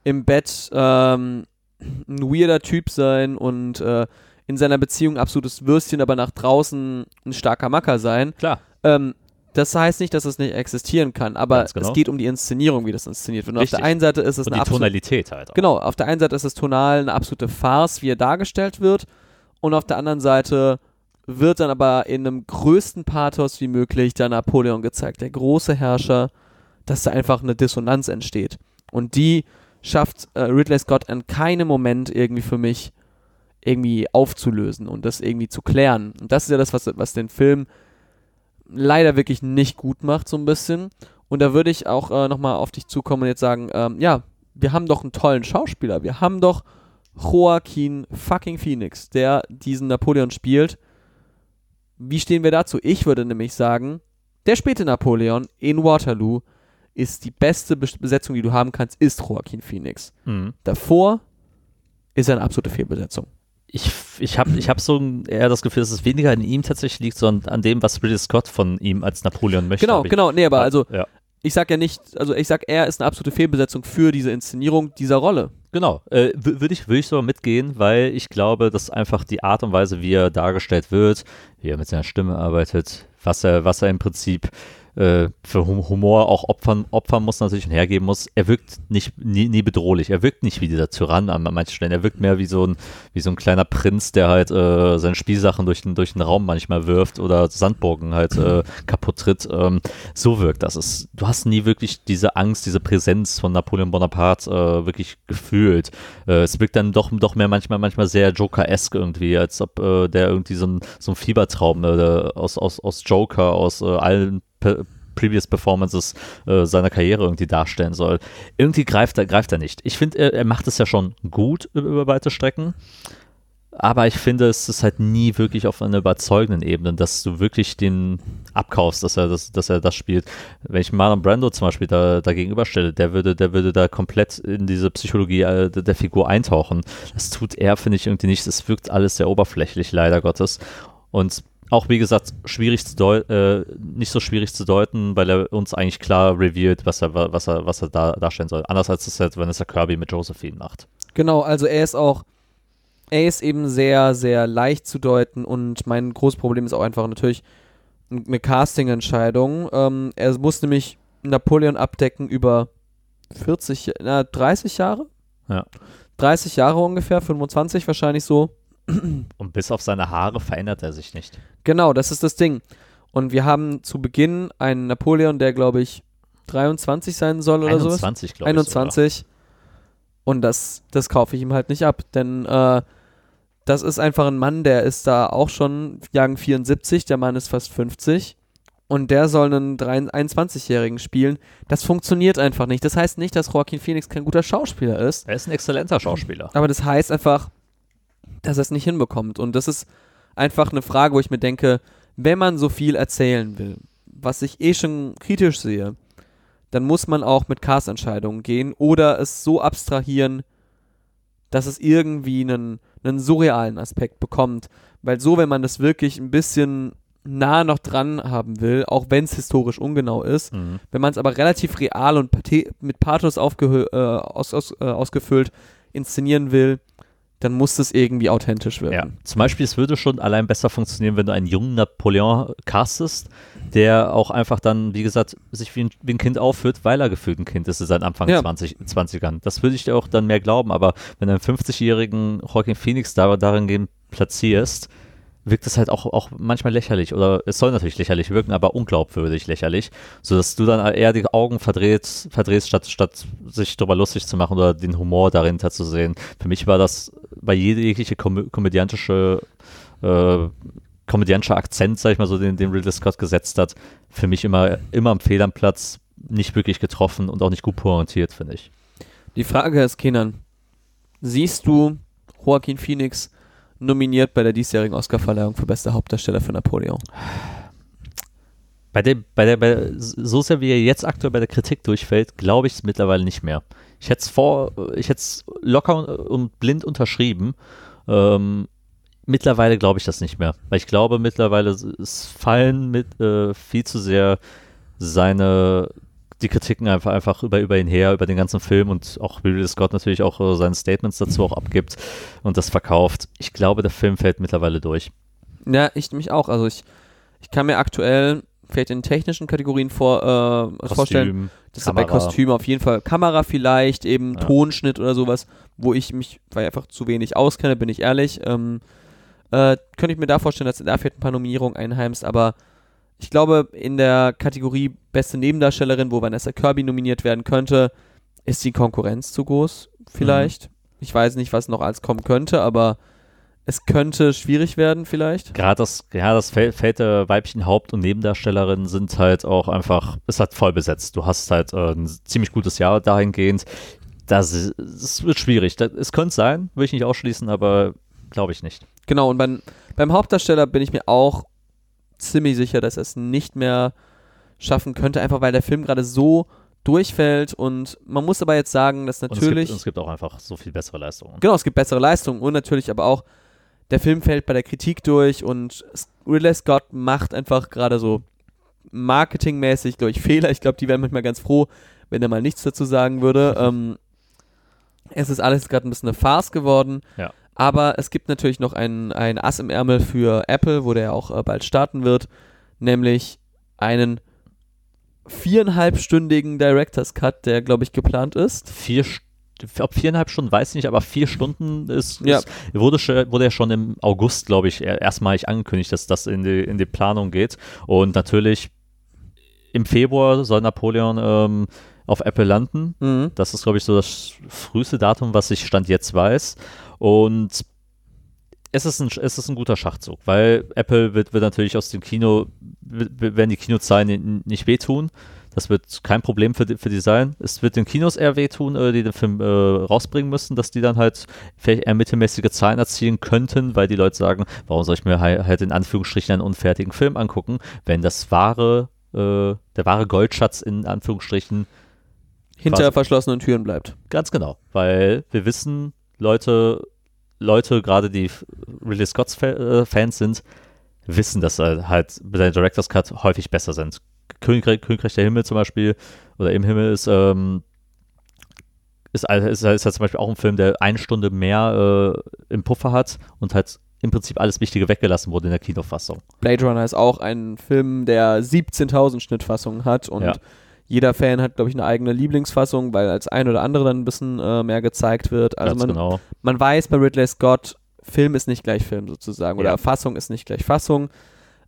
im Bett ähm, ein weirder Typ sein und äh, in seiner Beziehung absolutes Würstchen, aber nach draußen ein starker Macker sein. Klar. Ähm, das heißt nicht, dass es nicht existieren kann, aber genau. es geht um die Inszenierung, wie das inszeniert wird. Und auf Richtig. der einen Seite ist es Und eine die absolute Tonalität halt auch. Genau, auf der einen Seite ist es tonal eine absolute Farce, wie er dargestellt wird, und auf der anderen Seite wird dann aber in einem größten Pathos wie möglich der Napoleon gezeigt, der große Herrscher, dass da einfach eine Dissonanz entsteht. Und die schafft äh, Ridley Scott an keinem Moment irgendwie für mich irgendwie aufzulösen und das irgendwie zu klären. Und das ist ja das, was, was den Film leider wirklich nicht gut macht, so ein bisschen. Und da würde ich auch äh, nochmal auf dich zukommen und jetzt sagen, ähm, ja, wir haben doch einen tollen Schauspieler. Wir haben doch Joaquin fucking Phoenix, der diesen Napoleon spielt. Wie stehen wir dazu? Ich würde nämlich sagen, der späte Napoleon in Waterloo ist die beste Bes- Besetzung, die du haben kannst, ist Joaquin Phoenix. Mhm. Davor ist er eine absolute Fehlbesetzung. Ich, ich habe ich hab so eher das Gefühl, dass es weniger an ihm tatsächlich liegt, sondern an dem, was Ridley Scott von ihm als Napoleon möchte. Genau, genau. Nee, aber also Ja. ich sag ja nicht, also ich sag, er ist eine absolute Fehlbesetzung für diese Inszenierung dieser Rolle. Genau, äh, würde ich, würd ich sogar mitgehen, weil ich glaube, dass einfach die Art und Weise, wie er dargestellt wird, wie er mit seiner Stimme arbeitet, was er, was er im Prinzip äh, für Humor auch opfern, opfern muss, natürlich und hergeben muss. Er wirkt nicht, nie, nie bedrohlich. Er wirkt nicht wie dieser Tyrann an manchen Stellen. Er wirkt mehr wie so ein, wie so ein kleiner Prinz, der halt äh, seine Spielsachen durch den, durch den Raum manchmal wirft oder Sandburgen halt äh, kaputt tritt. Ähm, so wirkt das. Es, du hast nie wirklich diese Angst, diese Präsenz von Napoleon Bonaparte äh, wirklich gefühlt. Äh, es wirkt dann doch, doch mehr manchmal, manchmal sehr Joker-esque irgendwie, als ob äh, der irgendwie so ein, so ein Fiebertraum aus, aus, aus Joker, aus allen Previous Performances äh, seiner Karriere irgendwie darstellen soll. Irgendwie greift er, greift er nicht. Ich finde, er, er, macht es ja schon gut über, weite Strecken. Aber ich finde, es ist halt nie wirklich auf einer überzeugenden Ebene, dass du wirklich den abkaufst, dass er das, dass er das spielt. Wenn ich Marlon Brando zum Beispiel da, da gegenüberstelle, der würde, der würde da komplett in diese Psychologie äh, der Figur eintauchen. Das tut er, finde ich, irgendwie nicht. Es wirkt alles sehr oberflächlich, leider Gottes. Und auch wie gesagt schwierig zu äh, nicht so schwierig zu deuten, weil er uns eigentlich klar revealed, was er was er was er da darstellen soll. Anders als es halt Vanessa Kirby mit Josephine macht. Genau, also er ist auch er ist eben sehr sehr leicht zu deuten und mein großes Problem ist auch einfach natürlich eine Casting-Entscheidung. Ähm, er muss nämlich Napoleon abdecken über 40, na, 30 Jahre? Ja. 30 Jahre ungefähr, 25 wahrscheinlich so. Und bis auf seine Haare verändert er sich nicht. Genau, das ist das Ding. Und wir haben zu Beginn einen Napoleon, der, glaube ich, 23 sein soll oder so. 21, glaube ich. 21. Sogar. Und das, das kaufe ich ihm halt nicht ab, denn äh, das ist einfach ein Mann, der ist da auch schon Jagen 74, der Mann ist fast 50 und der soll einen 21-Jährigen spielen. Das funktioniert einfach nicht. Das heißt nicht, dass Joaquin Phoenix kein guter Schauspieler ist. Er ist ein exzellenter Schauspieler. Aber das heißt einfach, dass er es nicht hinbekommt. Und das ist einfach eine Frage, wo ich mir denke, wenn man so viel erzählen will, was ich eh schon kritisch sehe, dann muss man auch mit Cast-Entscheidungen gehen oder es so abstrahieren, dass es irgendwie einen, einen surrealen Aspekt bekommt. Weil so, wenn man das wirklich ein bisschen nah noch dran haben will, auch wenn es historisch ungenau ist, mhm. wenn man es aber relativ real und mit Pathos äh, aus, aus, äh, ausgefüllt inszenieren will, dann muss es irgendwie authentisch werden. Ja. Zum Beispiel, es würde schon allein besser funktionieren, wenn du einen jungen Napoleon castest, der auch einfach dann, wie gesagt, sich wie ein, wie ein Kind aufführt, weil er gefühlt ein Kind ist seit Anfang ja. 20, 20ern. Das würde ich dir auch dann mehr glauben, aber wenn du einen 50-jährigen Joaquin Phoenix da, darin platzierst, wirkt es halt auch, auch manchmal lächerlich oder es soll natürlich lächerlich wirken, aber unglaubwürdig lächerlich, sodass du dann eher die Augen verdrehst, verdrehst statt, statt sich darüber lustig zu machen oder den Humor dahinter zu sehen. Für mich war das bei jegliche kom komödiantische äh, komödiantischer Akzent, sag ich mal so, den, den Ridley Scott gesetzt hat, für mich immer, immer am Fehl am Platz, nicht wirklich getroffen und auch nicht gut pointiert, finde ich. Die Frage ist, Kenan, siehst du Joaquin Phoenix nominiert bei der diesjährigen Oscarverleihung für bester Hauptdarsteller für Napoleon. Bei der, bei der, bei, so sehr wie er jetzt aktuell bei der Kritik durchfällt, glaube ich es mittlerweile nicht mehr. Ich hätte es vor, ich hätte es locker und blind unterschrieben. Ähm, mittlerweile glaube ich das nicht mehr, weil ich glaube mittlerweile es fallen mit äh, viel zu sehr seine die Kritiken einfach, einfach über, über ihn her, über den ganzen Film und auch Ridley Scott natürlich auch äh, seine Statements dazu auch abgibt und das verkauft. Ich glaube, der Film fällt mittlerweile durch. Ja, ich mich auch. Also ich, ich kann mir aktuell vielleicht in technischen Kategorien vor, äh, Kostüm, vorstellen, dass er bei Kostüm auf jeden Fall Kamera vielleicht, eben ja. Tonschnitt oder sowas, wo ich mich, weil ich einfach zu wenig auskenne, bin ich ehrlich, ähm, äh, könnte ich mir da vorstellen, dass er da vielleicht ein paar Nominierungen einheimst, aber ich glaube, in der Kategorie beste Nebendarstellerin, wo Vanessa Kirby nominiert werden könnte, ist die Konkurrenz zu groß, vielleicht. Mhm. Ich weiß nicht, was noch als kommen könnte, aber es könnte schwierig werden, vielleicht. Gerade das, ja, das Feld, Feld der weiblichen Haupt- und Nebendarstellerinnen sind halt auch einfach, ist halt voll besetzt. Du hast halt äh, ein ziemlich gutes Jahr dahingehend. Das, das wird schwierig. Das, es könnte sein, würde ich nicht ausschließen, aber glaube ich nicht. Genau, und beim, beim Hauptdarsteller bin ich mir auch ziemlich sicher, dass er es nicht mehr schaffen könnte, einfach weil der Film gerade so durchfällt und man muss aber jetzt sagen, dass natürlich. Und es, gibt, es gibt auch einfach so viel bessere Leistungen. Genau, es gibt bessere Leistungen und natürlich aber auch, der Film fällt bei der Kritik durch und Ridley Scott macht einfach gerade so marketingmäßig, glaube ich, Fehler. Ich glaube, die wären manchmal ganz froh, wenn er mal nichts dazu sagen würde. ähm, es ist alles gerade ein bisschen eine Farce geworden. Ja. Aber es gibt natürlich noch ein, ein Ass im Ärmel für Apple, wo der auch äh, bald starten wird, nämlich einen viereinhalbstündigen Director's Cut, der, glaube ich, geplant ist. Vier, St- ob viereinhalb Stunden, weiß ich nicht, aber vier Stunden ist, Ja. ist wurde, schon- wurde ja schon im August, glaube ich, er- erstmalig angekündigt, dass das in die, in die Planung geht. Und natürlich im Februar soll Napoleon ähm, auf Apple landen. Mhm. Das ist, glaube ich, so das früheste Datum, was ich Stand jetzt weiß. Und es ist ein, es ist ein guter Schachzug, weil Apple wird, wird natürlich aus dem Kino, werden die Kinozahlen nicht wehtun. Das wird kein Problem für die, für die sein. Es wird den Kinos eher wehtun, äh, die den Film äh, rausbringen müssen, dass die dann halt vielleicht eher mittelmäßige Zahlen erzielen könnten, weil die Leute sagen, warum soll ich mir halt, halt in Anführungsstrichen einen unfertigen Film angucken, wenn das wahre, äh, der wahre Goldschatz in Anführungsstrichen Hinter Quasi. verschlossenen Türen bleibt. Ganz genau, weil wir wissen, Leute, Leute, gerade die Ridley Scotts Fa äh, Fans sind, wissen, dass halt bei der Director's Cut häufig besser sind. Königreich, Königreich der Himmel zum Beispiel oder im Himmel ist, ähm, ist, ist, ist, ist halt zum Beispiel auch ein Film, der eine Stunde mehr äh, im Puffer hat und halt im Prinzip alles Wichtige weggelassen wurde in der Kinofassung. Blade Runner ist auch ein Film, der 17.000 Schnittfassungen hat und Ja. Jeder Fan hat, glaube ich, eine eigene Lieblingsfassung, weil als ein oder andere dann ein bisschen äh, mehr gezeigt wird. Also man, genau. man weiß bei Ridley Scott, Film ist nicht gleich Film sozusagen oder Ja. Fassung ist nicht gleich Fassung.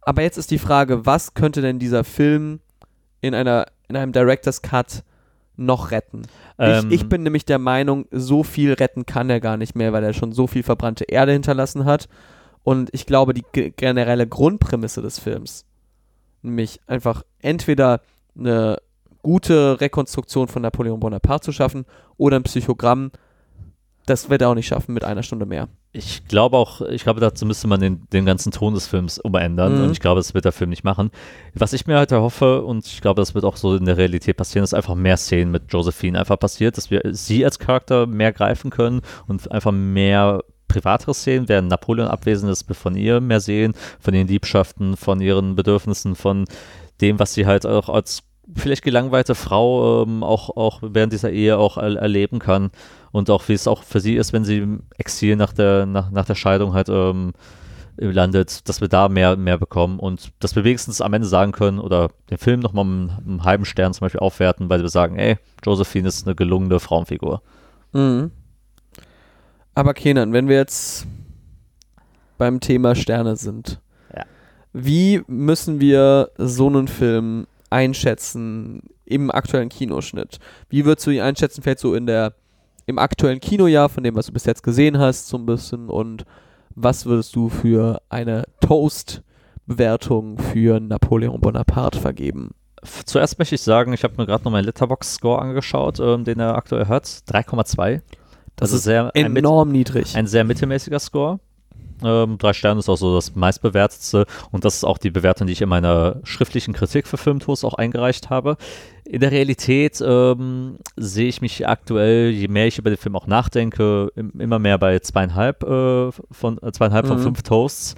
Aber jetzt ist die Frage, was könnte denn dieser Film in einer in einem Director's Cut noch retten? Ähm, ich, ich bin nämlich der Meinung, so viel retten kann er gar nicht mehr, weil er schon so viel verbrannte Erde hinterlassen hat. Und ich glaube, die ge- generelle Grundprämisse des Films, nämlich einfach entweder eine gute Rekonstruktion von Napoleon Bonaparte zu schaffen oder ein Psychogramm, das wird er auch nicht schaffen mit einer Stunde mehr. Ich glaube auch, ich glaube, dazu müsste man den, den ganzen Ton des Films umändern Mhm. und ich glaube, das wird der Film nicht machen. Was ich mir halt erhoffe und ich glaube, das wird auch so in der Realität passieren, ist einfach mehr Szenen mit Josephine einfach passiert, dass wir sie als Charakter mehr greifen können und einfach mehr privatere Szenen, während Napoleon abwesend ist, wir von ihr mehr sehen, von den Liebschaften, von ihren Bedürfnissen, von dem, was sie halt auch als vielleicht gelangweilte Frau ähm, auch, auch während dieser Ehe auch er erleben kann und auch wie es auch für sie ist, wenn sie im Exil nach der, nach, nach der Scheidung halt ähm, landet, dass wir da mehr, mehr bekommen und dass wir wenigstens am Ende sagen können oder den Film nochmal einen, einen halben Stern zum Beispiel aufwerten, weil wir sagen, ey, Josephine ist eine gelungene Frauenfigur. Mhm. Aber Kenan, wenn wir jetzt beim Thema Sterne sind, Ja. wie müssen wir so einen Film einschätzen im aktuellen Kinoschnitt? Wie würdest du ihn einschätzen, vielleicht so in der im aktuellen Kinojahr, von dem, was du bis jetzt gesehen hast, so ein bisschen und was würdest du für eine Toast-Bewertung für Napoleon Bonaparte vergeben? Zuerst möchte ich sagen, ich habe mir gerade noch meinen Letterbox-Score angeschaut, ähm, den er aktuell hat. 3,2. Das Also ist sehr, ein, enorm niedrig. ein sehr mittelmäßiger Score. Ähm, drei Sterne ist auch so das meistbewertetste und das ist auch die Bewertung, die ich in meiner schriftlichen Kritik für Filmtoast auch eingereicht habe. In der Realität ähm, sehe ich mich aktuell, je mehr ich über den Film auch nachdenke, im, immer mehr bei zweieinhalb äh, von äh, zweieinhalb von Mhm. fünf Toasts.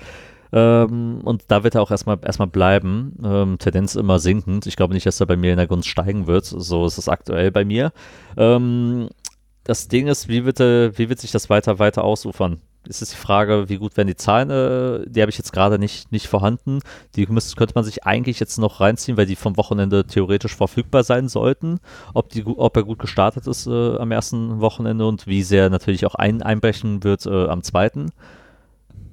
Ähm, und da wird er auch erstmal erstmal bleiben. Ähm, Tendenz immer sinkend. Ich glaube nicht, dass er bei mir in der Gunst steigen wird. So ist es aktuell bei mir. Ähm, das Ding ist, wie wird, wie wird sich das weiter, weiter ausufern? Es ist die Frage, wie gut werden die Zahlen, äh, die habe ich jetzt gerade nicht, nicht vorhanden. Die müsste, könnte man sich eigentlich jetzt noch reinziehen, weil die vom Wochenende theoretisch verfügbar sein sollten. Ob, die, ob er gut gestartet ist äh, am ersten Wochenende und wie sehr natürlich auch ein, einbrechen wird äh, am zweiten.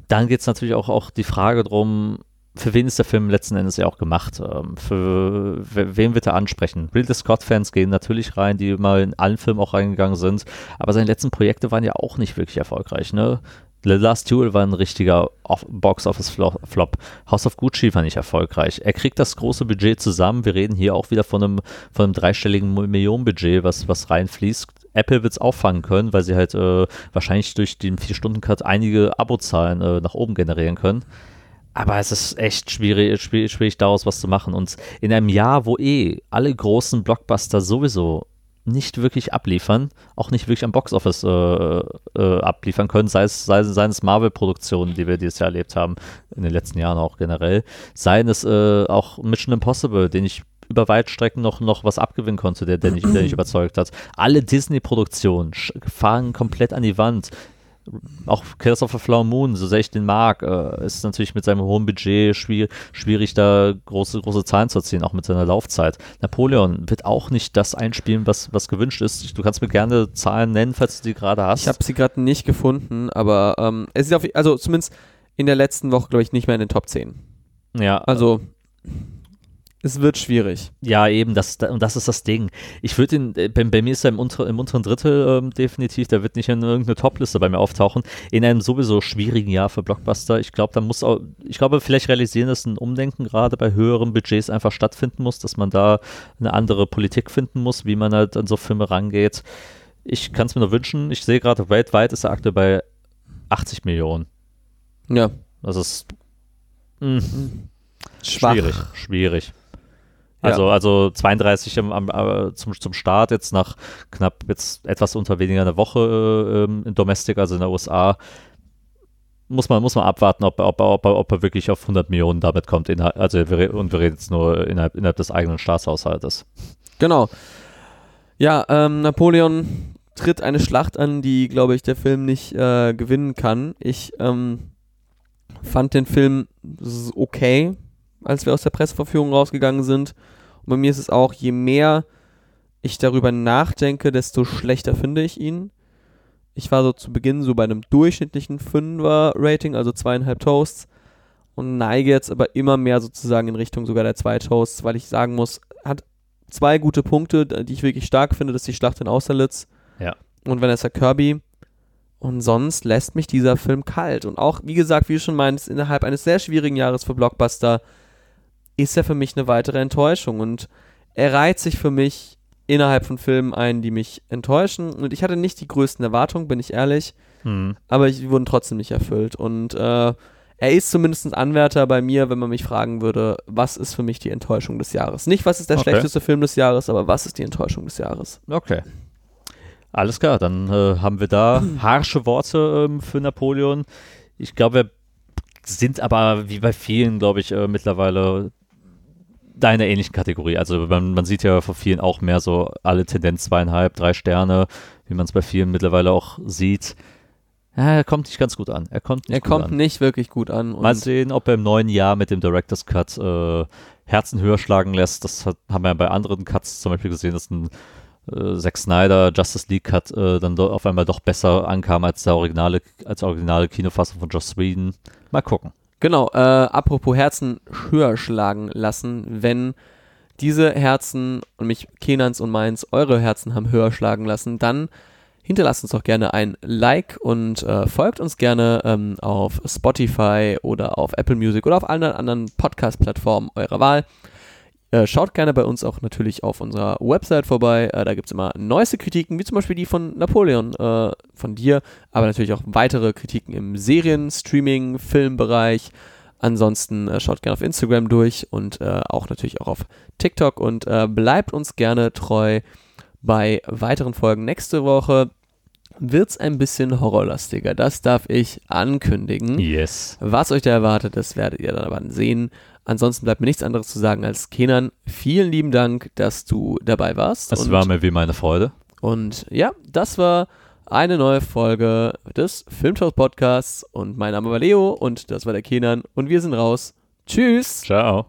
Dann geht es natürlich auch, auch die Frage drum, für wen ist der Film letzten Endes ja auch gemacht? Ähm, für we- wen wird er ansprechen? Ridley Scott-Fans gehen natürlich rein, die immer in allen Filmen auch reingegangen sind, aber seine letzten Projekte waren ja auch nicht wirklich erfolgreich, ne? The Last Duel war ein richtiger Off- Box-Office-Flop. House of Gucci war nicht erfolgreich. Er kriegt das große Budget zusammen. Wir reden hier auch wieder von einem, von einem dreistelligen Millionenbudget, was, was reinfließt. Apple wird es auffangen können, weil sie halt äh, wahrscheinlich durch den 4-Stunden-Cut einige Abozahlen äh, nach oben generieren können. Aber es ist echt schwierig, schwierig, daraus was zu machen. Und in einem Jahr, wo eh alle großen Blockbuster sowieso nicht wirklich abliefern, auch nicht wirklich am Boxoffice äh, äh, abliefern können, sei es, sei, seien es Marvel-Produktionen, die wir dieses Jahr erlebt haben, in den letzten Jahren auch generell, seien es äh, auch Mission Impossible, den ich über Weitstrecken noch, noch was abgewinnen konnte, der, der, nicht, der nicht überzeugt hat. Alle Disney-Produktionen fahren komplett an die Wand. Auch a Flower Moon, so sehr ich den mag, äh, ist natürlich mit seinem hohen Budget schwierig, schwierig, da große, große Zahlen zu erzielen, auch mit seiner Laufzeit. Napoleon wird auch nicht das einspielen, was, was gewünscht ist. Du kannst mir gerne Zahlen nennen, falls du die gerade hast. Ich habe sie gerade nicht gefunden, aber ähm, es ist auf, also zumindest in der letzten Woche, glaube ich, nicht mehr in den Top 10. ja, Also es wird schwierig. Ja, eben, das, und das ist das Ding. Ich würde ihn, äh, bei, bei mir ist er im, unter, im unteren Drittel ähm, definitiv, der wird nicht in irgendeine Topliste bei mir auftauchen. In einem sowieso schwierigen Jahr für Blockbuster. Ich glaube, da muss auch, ich glaube, vielleicht realisieren, dass ein Umdenken gerade bei höheren Budgets einfach stattfinden muss, dass man da eine andere Politik finden muss, wie man halt an so Filme rangeht. Ich kann es mir nur wünschen. Ich sehe gerade, weltweit ist er aktuell bei 80 Millionen. Ja. Das ist mh, Schwach. schwierig. Schwierig. Ja. Also, also 32 am, am, äh, zum, zum Start, jetzt nach knapp jetzt etwas unter weniger einer Woche äh, ähm, in Domestic, also in der USA, muss man, muss man abwarten, ob, er- ob, er- ob, ob er wirklich auf 100 Millionen damit kommt. Innerhalb, also wir, und wir reden jetzt nur innerhalb, innerhalb des eigenen Staatshaushaltes. Genau. Ja, ähm, Napoleon tritt eine Schlacht an, die, glaube ich, der Film nicht äh, gewinnen kann. Ich ähm, fand den Film okay, als wir aus der Presseverführung rausgegangen sind. Und bei mir ist es auch, je mehr ich darüber nachdenke, desto schlechter finde ich ihn. Ich war so zu Beginn so bei einem durchschnittlichen Fünfer-Rating, also zweieinhalb Toasts, und neige jetzt aber immer mehr sozusagen in Richtung sogar der zwei Toasts, weil ich sagen muss, hat zwei gute Punkte, die ich wirklich stark finde, das ist die Schlacht in Austerlitz Ja. und Vanessa Kirby. Und sonst lässt mich dieser Film kalt. Und auch, wie gesagt, wie du schon meinst, innerhalb eines sehr schwierigen Jahres für Blockbuster ist er für mich eine weitere Enttäuschung. Und er reiht sich für mich innerhalb von Filmen ein, die mich enttäuschen. Und ich hatte nicht die größten Erwartungen, bin ich ehrlich, Hm. aber die wurden trotzdem nicht erfüllt. Und äh, er ist zumindest Anwärter bei mir, wenn man mich fragen würde, was ist für mich die Enttäuschung des Jahres? Nicht, was ist der Okay. schlechteste Film des Jahres, aber was ist die Enttäuschung des Jahres? Okay. Alles klar, dann äh, haben wir da harsche Worte ähm, für Napoleon. Ich glaube, wir sind aber wie bei vielen, glaube ich, äh, mittlerweile da in der ähnlichen Kategorie. Also man, man sieht ja von vielen auch mehr so alle Tendenz zweieinhalb, drei Sterne, wie man es bei vielen mittlerweile auch sieht. Ja, er kommt nicht ganz gut an. Er kommt nicht Er kommt an. nicht wirklich gut an. Mal sehen, ob er im neuen Jahr mit dem Director's Cut äh, Herzen höher schlagen lässt. Das hat, haben wir ja bei anderen Cuts zum Beispiel gesehen, dass ein äh, Zack Snyder Justice League Cut äh, dann auf einmal doch besser ankam als der originale, als originale Kinofassung von Joss Whedon. Mal gucken. Genau, äh, apropos Herzen höher schlagen lassen, wenn diese Herzen und mich Kenans und meins eure Herzen haben höher schlagen lassen, dann hinterlasst uns doch gerne ein Like und äh, folgt uns gerne ähm, auf Spotify oder auf Apple Music oder auf allen anderen Podcast-Plattformen eurer Wahl. Äh, schaut gerne bei uns auch natürlich auf unserer Website vorbei. Äh, da gibt es immer neueste Kritiken, wie zum Beispiel die von Napoleon, äh, von dir, aber natürlich auch weitere Kritiken im Serien-, Streaming-, Filmbereich. Ansonsten äh, schaut gerne auf Instagram durch und äh, auch natürlich auch auf TikTok und bleibt uns gerne treu bei weiteren Folgen. Nächste Woche wird es ein bisschen horrorlastiger. Das darf ich ankündigen. Yes. Was euch da erwartet, das werdet ihr dann aber sehen. Ansonsten bleibt mir nichts anderes zu sagen als Kenan. Vielen lieben Dank, dass du dabei warst. Das und, war mir wie meine Freude. und ja, das war eine neue Folge des Filmtalk Podcasts. Und mein Name war Leo und das war der Kenan. Und wir sind raus. Tschüss. Ciao.